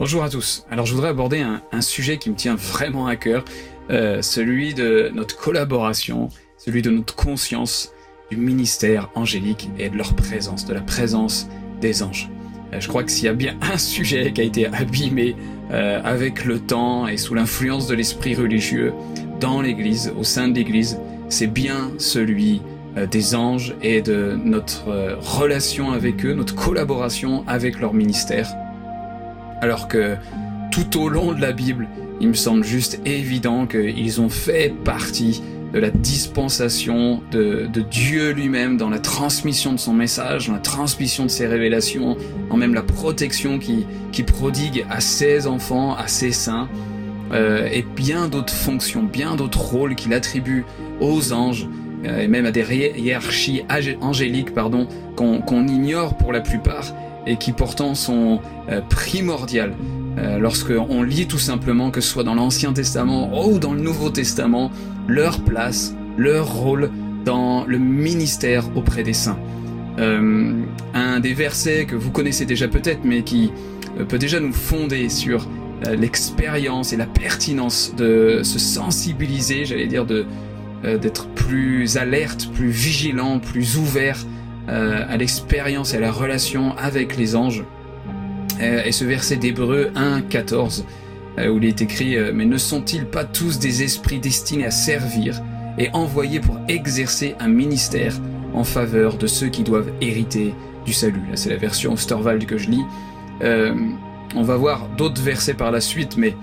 Bonjour à tous. Alors je voudrais aborder un, sujet qui me tient vraiment à cœur, euh, celui de notre collaboration, celui de notre conscience du ministère angélique et de leur présence, de la présence des anges. Euh, je crois que s'il y a bien un sujet qui a été abîmé euh, avec le temps et sous l'influence de l'esprit religieux dans l'Église, au sein de l'Église, c'est bien celui des anges et de notre relation avec eux, notre collaboration avec leur ministère. Alors que tout au long de la Bible, il me semble juste évident qu'ils ont fait partie de la dispensation de, Dieu lui-même dans la transmission de son message, dans la transmission de ses révélations, en même la protection qui, prodigue à ses enfants, à ses saints, euh, et bien d'autres fonctions, bien d'autres rôles qu'il attribue aux anges, euh, et même à des hiérarchies angéliques pardon, qu'on ignore pour la plupart, et qui pourtant sont euh, primordiales euh, lorsqu'on lit tout simplement, que ce soit dans l'Ancien Testament ou dans le Nouveau Testament, leur place, leur rôle dans le ministère auprès des saints. Euh, un des versets que vous connaissez déjà peut-être, mais qui peut déjà nous fonder sur l'expérience et la pertinence de se sensibiliser, j'allais dire, d'être plus alerte, plus vigilant, plus ouvert euh, à l'expérience et à la relation avec les anges. Euh, et ce verset d'Hébreu 1, 14, euh, où il est écrit Mais ne sont-ils pas tous des esprits destinés à servir et envoyés pour exercer un ministère en faveur de ceux qui doivent hériter du salut? Là, c'est la version Osterwald que je lis. on va voir d'autres versets par la suite, mais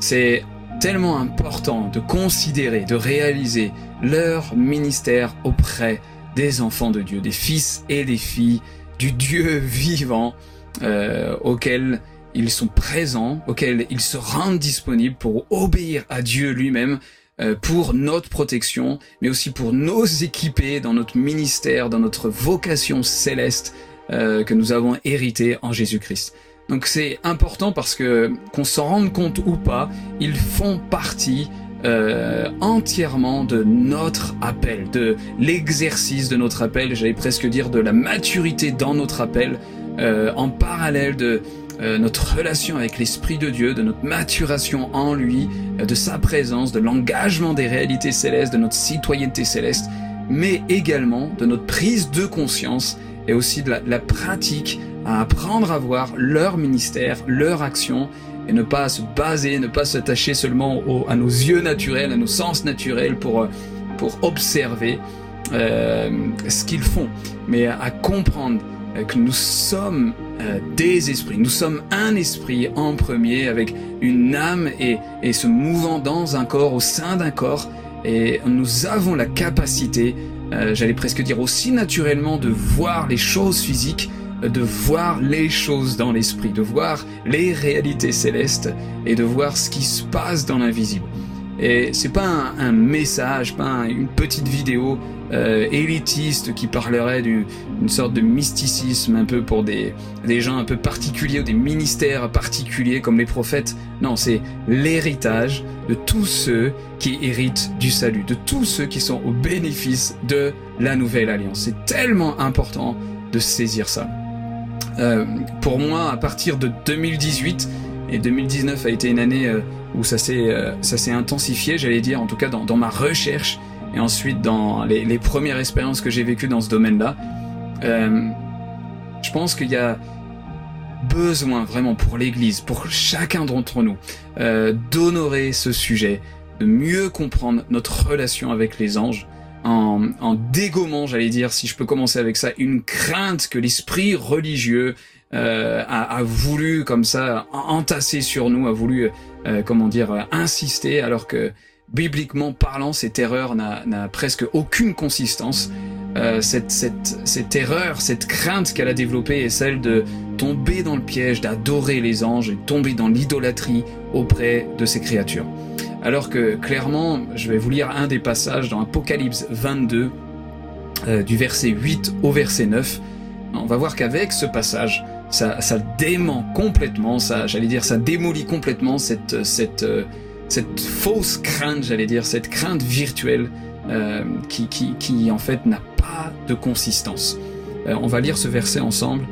c'est tellement important de considérer, de réaliser leur ministère auprès des enfants de Dieu, des fils et des filles du Dieu vivant euh, auquel ils sont présents, auquel ils se rendent disponibles pour obéir à Dieu lui-même, euh, pour notre protection, mais aussi pour nous équiper dans notre ministère, dans notre vocation céleste euh, que nous avons hérité en Jésus-Christ. Donc c'est important parce que qu'on s'en rende compte ou pas, ils font partie euh, entièrement de notre appel, de l'exercice de notre appel, j'allais presque dire de la maturité dans notre appel, euh, en parallèle de euh, notre relation avec l'Esprit de Dieu, de notre maturation en lui, de sa présence, de l'engagement des réalités célestes, de notre citoyenneté céleste, mais également de notre prise de conscience et aussi de la, la pratique à apprendre à voir leur ministère, leur action et ne pas se baser, ne pas s'attacher seulement à nos yeux naturels, à nos sens naturels pour, euh, pour observer euh, ce qu'ils font, mais à, comprendre euh, que nous sommes des esprits, nous sommes un esprit en premier avec une âme et, et se mouvant dans un corps, au sein d'un corps, et nous avons la capacité, j'allais presque dire aussi naturellement, de voir les choses physiques de voir les choses dans l'esprit, de voir les réalités célestes et de voir ce qui se passe dans l'invisible. Et c'est pas un, message, pas une petite vidéo euh, élitiste qui parlerait d'une sorte de mysticisme un peu pour des, des gens un peu particuliers ou des ministères particuliers comme les prophètes. Non, c'est l'héritage de tous ceux qui héritent du salut, de tous ceux qui sont au bénéfice de la nouvelle alliance. C'est tellement important de saisir ça. Euh, pour moi, à partir de 2018, et 2019 a été une année euh, où ça s'est euh, intensifié, j'allais dire, en tout cas dans, ma recherche, et ensuite dans les, les premières expériences que j'ai vécues dans ce domaine-là. je pense qu'il y a besoin vraiment pour l'Église, pour chacun d'entre nous, d'honorer ce sujet, de mieux comprendre notre relation avec les anges, en, en dégommant, j'allais dire, si je peux commencer avec ça, une crainte que l'esprit religieux euh, a, a, voulu comme ça entasser sur nous, a voulu, euh, comment dire, insister, alors que bibliquement parlant, cette erreur n'a presque aucune consistance. Euh, cette, cette, cette erreur, cette crainte qu'elle a développée est celle de tomber dans le piège, d'adorer les anges et tomber dans l'idolâtrie auprès de ces créatures. Alors que clairement, je vais vous lire un des passages dans Apocalypse 22, euh, du verset 8 au verset 9. On va voir qu'avec ce passage, ça, dément complètement, ça, j'allais dire, ça démolit complètement cette, cette, euh, fausse crainte, j'allais dire, cette crainte virtuelle euh, qui, qui, en fait n'a pas de consistance. on va lire ce verset ensemble.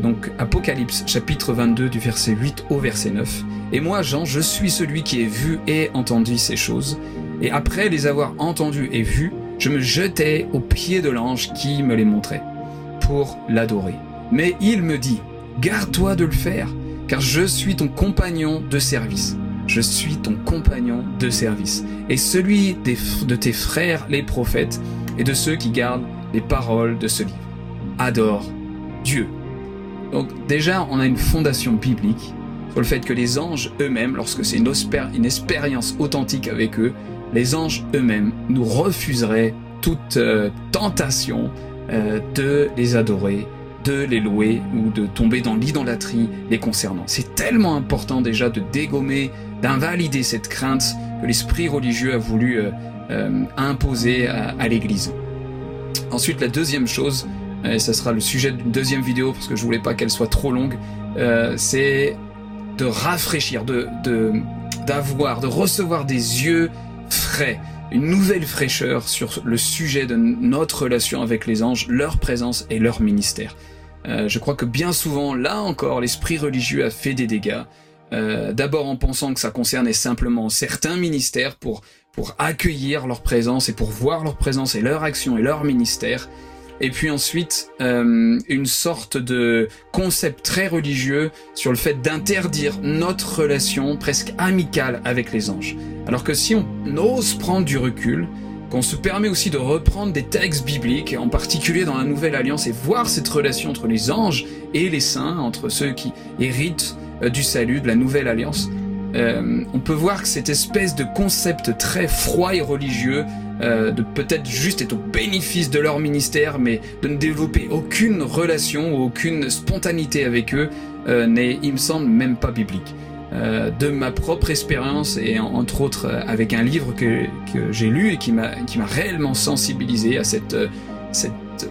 Donc Apocalypse chapitre 22 du verset 8 au verset 9. Et moi, Jean, je suis celui qui ai vu et entendu ces choses. Et après les avoir entendues et vues, je me jetais aux pieds de l'ange qui me les montrait pour l'adorer. Mais il me dit, garde-toi de le faire, car je suis ton compagnon de service. Je suis ton compagnon de service, et celui de tes frères les prophètes, et de ceux qui gardent les paroles de ce livre. Adore Dieu. Donc déjà, on a une fondation biblique sur le fait que les anges eux-mêmes, lorsque c'est une, expérience authentique avec eux, les anges eux-mêmes nous refuseraient toute euh, tentation euh, de les adorer, de les louer ou de tomber dans l'idolâtrie les concernant. C'est tellement important déjà de dégommer, d'invalider cette crainte que l'esprit religieux a voulu euh, imposer à l'Église. Ensuite, la deuxième chose, et ça sera le sujet d'une deuxième vidéo parce que je voulais pas qu'elle soit trop longue, euh, c'est de rafraîchir, de d'avoir, de, recevoir des yeux frais, une nouvelle fraîcheur sur le sujet de notre relation avec les anges, leur présence et leur ministère. Euh, je crois que bien souvent, là encore, l'esprit religieux a fait des dégâts. Euh, D'abord en pensant que ça concernait simplement certains ministères pour pour accueillir leur présence et pour voir leur présence et leur action et leur ministère et puis ensuite euh, une sorte de concept très religieux sur le fait d'interdire notre relation presque amicale avec les anges. Alors que si on ose prendre du recul, qu'on se permet aussi de reprendre des textes bibliques, en particulier dans la Nouvelle Alliance, et voir cette relation entre les anges et les saints, entre ceux qui héritent euh, du salut, de la Nouvelle Alliance, euh, on peut voir que cette espèce de concept très froid et religieux euh, de peut-être juste être au bénéfice de leur ministère, mais de ne développer aucune relation ou aucune spontanéité avec eux, euh, n'est, il me semble, même pas biblique. Euh, de ma propre expérience et entre autres avec un livre que, que j'ai lu et qui m'a réellement sensibilisé à cette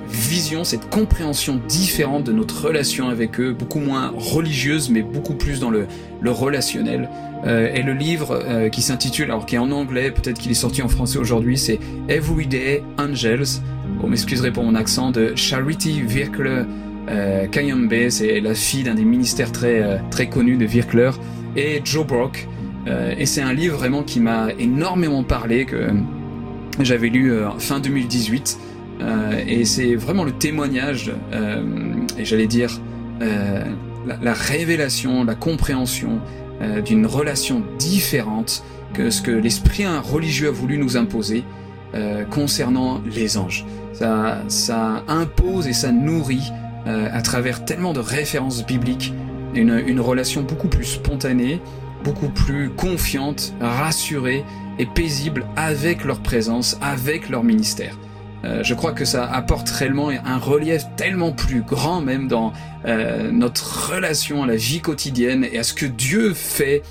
vision, cette compréhension différente de notre relation avec eux, beaucoup moins religieuse, mais beaucoup plus dans le, relationnel. Euh, et le livre euh, qui s'intitule, alors qui est en anglais, peut-être qu'il est sorti en français aujourd'hui, c'est Everyday Angels. Vous m'excuserez pour mon accent, de Charity Virkler euh, Kayambe, c'est la fille d'un des ministères très, euh, très connus de Virkler, et Joe Brock. et c'est un livre vraiment qui m'a énormément parlé, que j'avais lu fin 2018. Euh, et c'est vraiment le témoignage, euh, et j'allais dire euh, la, la, révélation, la compréhension d'une relation différente que ce que l'esprit religieux a voulu nous imposer concernant les anges. Ça, impose et ça nourrit à travers tellement de références bibliques une relation beaucoup plus spontanée, beaucoup plus confiante, rassurée et paisible avec leur présence, avec leur ministère. Euh, je crois que ça apporte réellement un relief tellement plus grand même dans euh, notre relation à la vie quotidienne et à ce que Dieu fait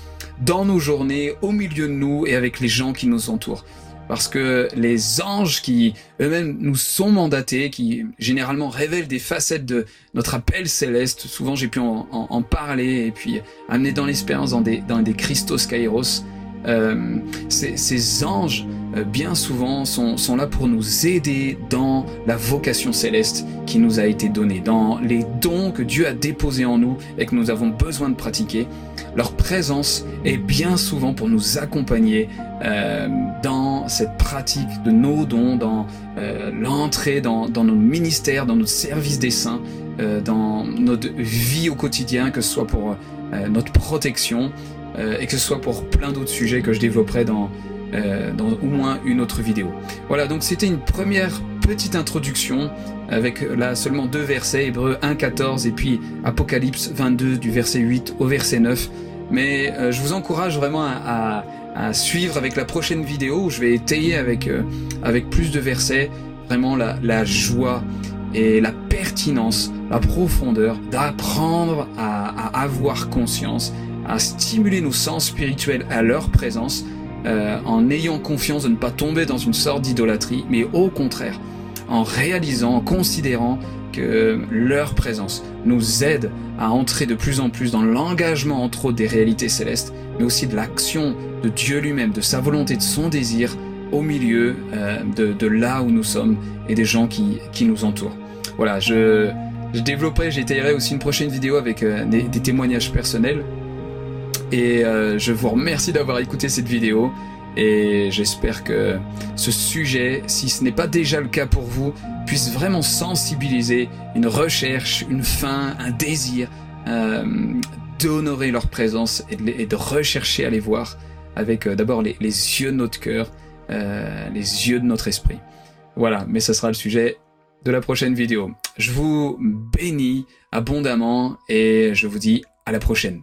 dans nos journées, au milieu de nous et avec les gens qui nous entourent. Parce que les anges qui eux-mêmes nous sont mandatés, qui généralement révèlent des facettes de notre appel céleste, souvent j'ai pu en, en, en, parler et puis amener dans l'expérience dans des, dans des Christos Kairos, euh, ces, ces anges bien souvent sont, sont, là pour nous aider dans la vocation céleste qui nous a été donnée, dans les dons que Dieu a déposés en nous et que nous avons besoin de pratiquer. Leur présence est bien souvent pour nous accompagner euh, dans cette pratique de nos dons, dans euh, l'entrée dans, dans, nos ministères, dans notre service des saints, euh, dans notre vie au quotidien, que ce soit pour euh, notre protection et que ce soit pour plein d'autres sujets que je développerai dans euh, dans au moins une autre vidéo. Voilà, donc c'était une première petite introduction avec là seulement deux versets, Hébreu 1.14 et puis Apocalypse 22 du verset 8 au verset 9. Mais euh, je vous encourage vraiment à, à, à, suivre avec la prochaine vidéo où je vais étayer avec, euh, avec plus de versets vraiment la, la joie et la pertinence, la profondeur d'apprendre à, à avoir conscience, à stimuler nos sens spirituels à leur présence euh, en ayant confiance de ne pas tomber dans une sorte d'idolâtrie, mais au contraire, en réalisant, en considérant que leur présence nous aide à entrer de plus en plus dans l'engagement entre autres des réalités célestes, mais aussi de l'action de Dieu lui-même, de sa volonté, de son désir au milieu euh, de, là où nous sommes et des gens qui, qui nous entourent. Voilà, je Je développerai, j'étayerai aussi une prochaine vidéo avec euh, des, témoignages personnels. Et euh, je vous remercie d'avoir écouté cette vidéo. Et j'espère que ce sujet, si ce n'est pas déjà le cas pour vous, puisse vraiment sensibiliser une recherche, une faim, un désir euh, d'honorer leur présence et de, rechercher à les voir avec euh, d'abord les, yeux de notre cœur, euh, les yeux de notre esprit. Voilà, mais ce sera le sujet de la prochaine vidéo. Je vous bénis abondamment et je vous dis à la prochaine.